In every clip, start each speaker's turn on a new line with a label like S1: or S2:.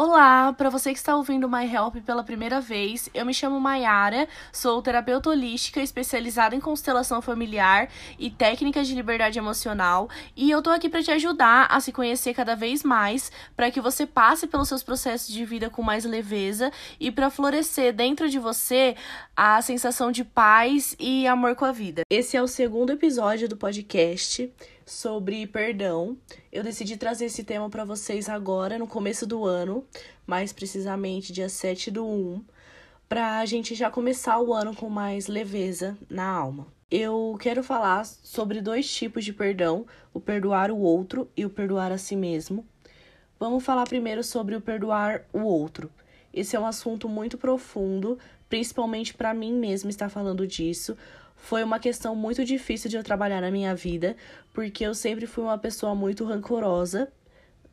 S1: Olá, para você que está ouvindo My Help pela primeira vez, eu me chamo Mayara, sou terapeuta holística especializada em constelação familiar e técnicas de liberdade emocional, e eu tô aqui para te ajudar a se conhecer cada vez mais, para que você passe pelos seus processos de vida com mais leveza e para florescer dentro de você a sensação de paz e amor com a vida. Esse é o segundo episódio do podcast sobre perdão. Eu decidi trazer esse tema para vocês agora, no começo do ano, mais precisamente dia 7 do 1, para a gente já começar o ano com mais leveza na alma. Eu quero falar sobre dois tipos de perdão: o perdoar o outro e o perdoar a si mesmo. Vamos falar primeiro sobre o perdoar o outro. Esse é um assunto muito profundo, principalmente para mim mesma estar falando disso, foi uma questão muito difícil de eu trabalhar na minha vida, porque eu sempre fui uma pessoa muito rancorosa.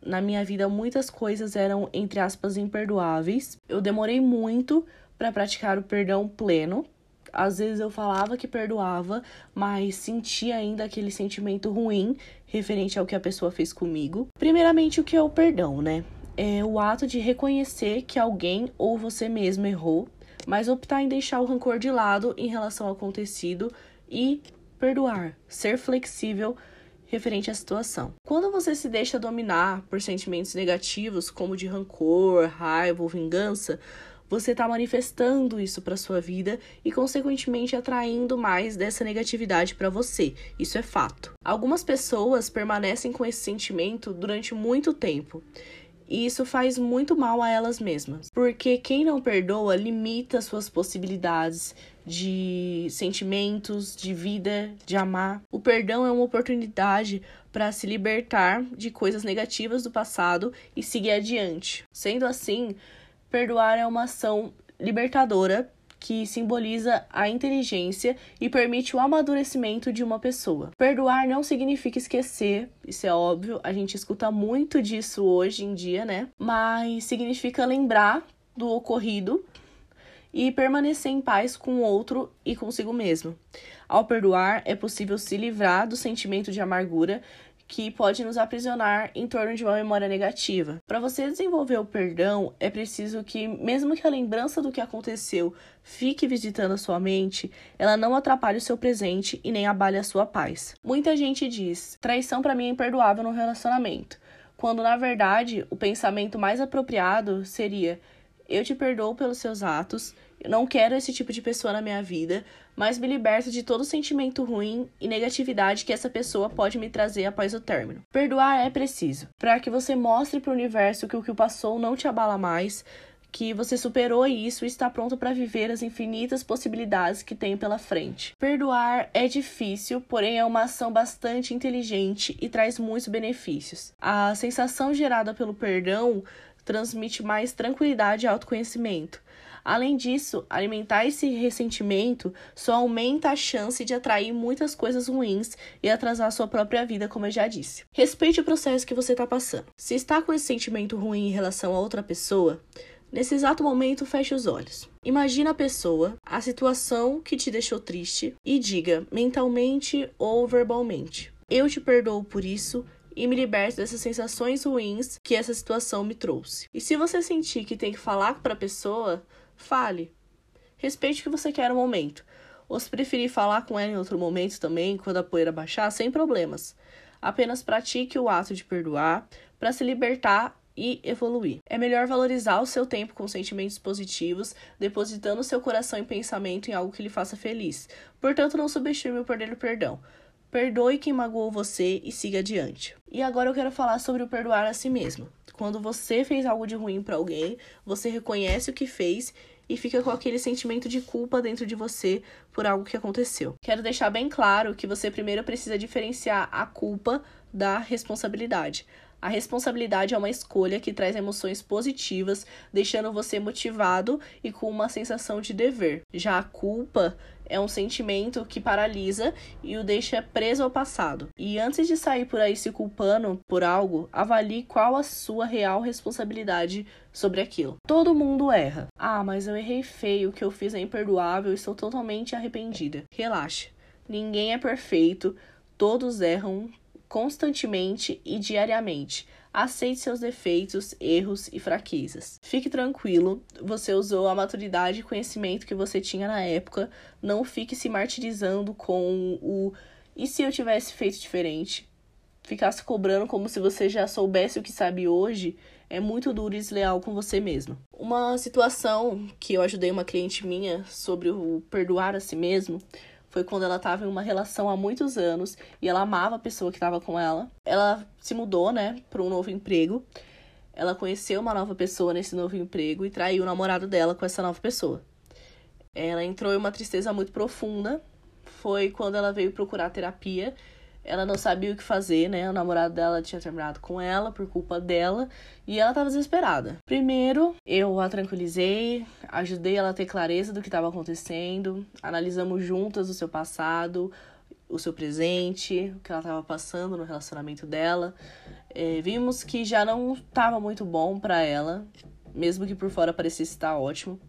S1: Na minha vida, muitas coisas eram, entre aspas, imperdoáveis. Eu demorei muito para praticar o perdão pleno. Às vezes eu falava que perdoava, mas sentia ainda aquele sentimento ruim referente ao que a pessoa fez comigo. Primeiramente, o que é o perdão, né? É o ato de reconhecer que alguém ou você mesmo errou mas optar em deixar o rancor de lado em relação ao acontecido e perdoar, ser flexível referente à situação. Quando você se deixa dominar por sentimentos negativos, como de rancor, raiva ou vingança, você está manifestando isso para sua vida e, consequentemente, atraindo mais dessa negatividade para você. Isso é fato. Algumas pessoas permanecem com esse sentimento durante muito tempo e isso faz muito mal a elas mesmas. Porque quem não perdoa limita suas possibilidades de sentimentos, de vida, de amar. O perdão é uma oportunidade para se libertar de coisas negativas do passado e seguir adiante. Sendo assim, perdoar é uma ação libertadora que simboliza a inteligência e permite o amadurecimento de uma pessoa. Perdoar não significa esquecer, isso é óbvio, a gente escuta muito disso hoje em dia, né? Mas significa lembrar do ocorrido e permanecer em paz com o outro e consigo mesmo. Ao perdoar, é possível se livrar do sentimento de amargura que pode nos aprisionar em torno de uma memória negativa. Para você desenvolver o perdão, é preciso que, mesmo que a lembrança do que aconteceu fique visitando a sua mente, ela não atrapalhe o seu presente e nem abale a sua paz. Muita gente diz: traição para mim é imperdoável no relacionamento, quando na verdade o pensamento mais apropriado seria: eu te perdoo pelos seus atos, eu não quero esse tipo de pessoa na minha vida, mas me liberto de todo sentimento ruim e negatividade que essa pessoa pode me trazer após o término. Perdoar é preciso, para que você mostre para o universo que o que passou não te abala mais, que você superou isso e está pronto para viver as infinitas possibilidades que tem pela frente. Perdoar é difícil, porém é uma ação bastante inteligente e traz muitos benefícios. A sensação gerada pelo perdão transmite mais tranquilidade e autoconhecimento. Além disso, alimentar esse ressentimento só aumenta a chance de atrair muitas coisas ruins e atrasar sua própria vida, como eu já disse. Respeite o processo que você está passando. Se está com esse sentimento ruim em relação a outra pessoa, Nesse exato momento, feche os olhos. Imagina a pessoa, a situação que te deixou triste e diga, mentalmente ou verbalmente: Eu te perdoo por isso e me liberto dessas sensações ruins que essa situação me trouxe. E se você sentir que tem que falar para a pessoa, fale. Respeite o que você quer no momento. Ou se preferir falar com ela em outro momento também, quando a poeira baixar, sem problemas. Apenas pratique o ato de perdoar para se libertar e evoluir. É melhor valorizar o seu tempo com sentimentos positivos, depositando seu coração e pensamento em algo que lhe faça feliz. Portanto, não subestime o poder do perdão. Perdoe quem magoou você e siga adiante. E agora eu quero falar sobre o perdoar a si mesmo. Quando você fez algo de ruim para alguém, você reconhece o que fez e fica com aquele sentimento de culpa dentro de você por algo que aconteceu. Quero deixar bem claro que você primeiro precisa diferenciar a culpa da responsabilidade. A responsabilidade é uma escolha que traz emoções positivas, deixando você motivado e com uma sensação de dever. Já a culpa é um sentimento que paralisa e o deixa preso ao passado. E antes de sair por aí se culpando por algo, avalie qual a sua real responsabilidade sobre aquilo. Todo mundo erra. Ah, mas eu errei feio, o que eu fiz é imperdoável, estou totalmente arrependida. Relaxe. Ninguém é perfeito, todos erram constantemente e diariamente. Aceite seus defeitos, erros e fraquezas. Fique tranquilo, você usou a maturidade e conhecimento que você tinha na época. Não fique se martirizando com o e se eu tivesse feito diferente? Ficar se cobrando como se você já soubesse o que sabe hoje é muito duro e desleal com você mesmo. Uma situação que eu ajudei uma cliente minha sobre o perdoar a si mesmo foi quando ela estava em uma relação há muitos anos e ela amava a pessoa que estava com ela. Ela se mudou, né, para um novo emprego. Ela conheceu uma nova pessoa nesse novo emprego e traiu o namorado dela com essa nova pessoa. Ela entrou em uma tristeza muito profunda. Foi quando ela veio procurar terapia ela não sabia o que fazer, né? O namorado dela tinha terminado com ela por culpa dela e ela estava desesperada. Primeiro, eu a tranquilizei, ajudei ela a ter clareza do que estava acontecendo, analisamos juntas o seu passado, o seu presente, o que ela estava passando no relacionamento dela. É, vimos que já não estava muito bom para ela, mesmo que por fora parecesse estar ótimo.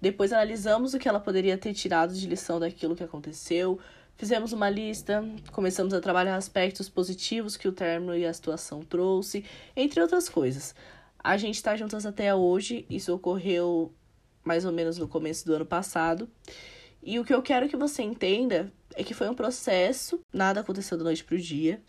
S1: Depois analisamos o que ela poderia ter tirado de lição daquilo que aconteceu, Fizemos uma lista, começamos a trabalhar aspectos positivos que o término e a situação trouxe, entre outras coisas. A gente está juntas até hoje, isso ocorreu mais ou menos no começo do ano passado. E o que eu quero que você entenda é que foi um processo, nada aconteceu da noite pro dia.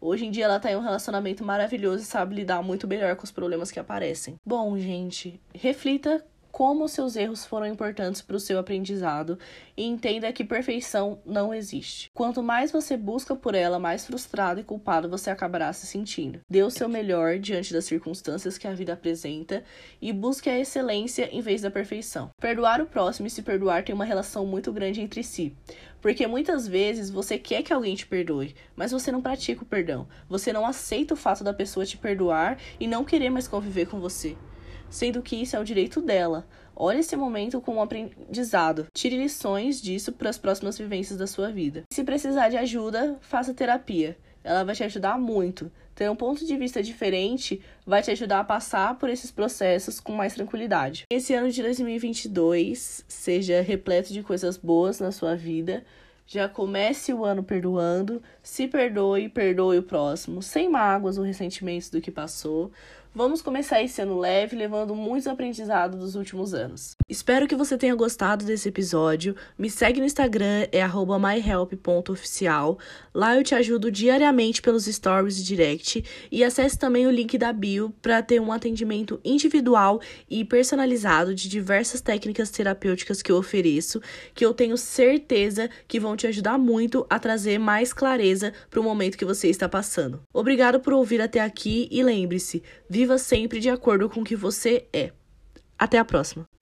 S1: Hoje em dia ela tá em um relacionamento maravilhoso e sabe lidar muito melhor com os problemas que aparecem. Bom, gente, reflita como seus erros foram importantes para o seu aprendizado e entenda que perfeição não existe. Quanto mais você busca por ela, mais frustrado e culpado você acabará se sentindo. Dê o seu melhor diante das circunstâncias que a vida apresenta e busque a excelência em vez da perfeição. Perdoar o próximo e se perdoar tem uma relação muito grande entre si. Porque muitas vezes você quer que alguém te perdoe, mas você não pratica o perdão. Você não aceita o fato da pessoa te perdoar e não querer mais conviver com você sendo que isso é o direito dela. Olhe esse momento como um aprendizado. Tire lições disso para as próximas vivências da sua vida. Se precisar de ajuda, faça terapia. Ela vai te ajudar muito. Ter um ponto de vista diferente vai te ajudar a passar por esses processos com mais tranquilidade. Esse ano de 2022 seja repleto de coisas boas na sua vida. Já comece o ano perdoando, se perdoe e perdoe o próximo, sem mágoas ou ressentimentos do que passou. Vamos começar esse ano leve, levando muitos aprendizados dos últimos anos. Espero que você tenha gostado desse episódio. Me segue no Instagram, é myhelp.oficial. Lá eu te ajudo diariamente pelos stories e direct. E acesse também o link da bio para ter um atendimento individual e personalizado de diversas técnicas terapêuticas que eu ofereço, que eu tenho certeza que vão te ajudar muito a trazer mais clareza para o momento que você está passando. Obrigado por ouvir até aqui e lembre-se, Viva sempre de acordo com o que você é. Até a próxima!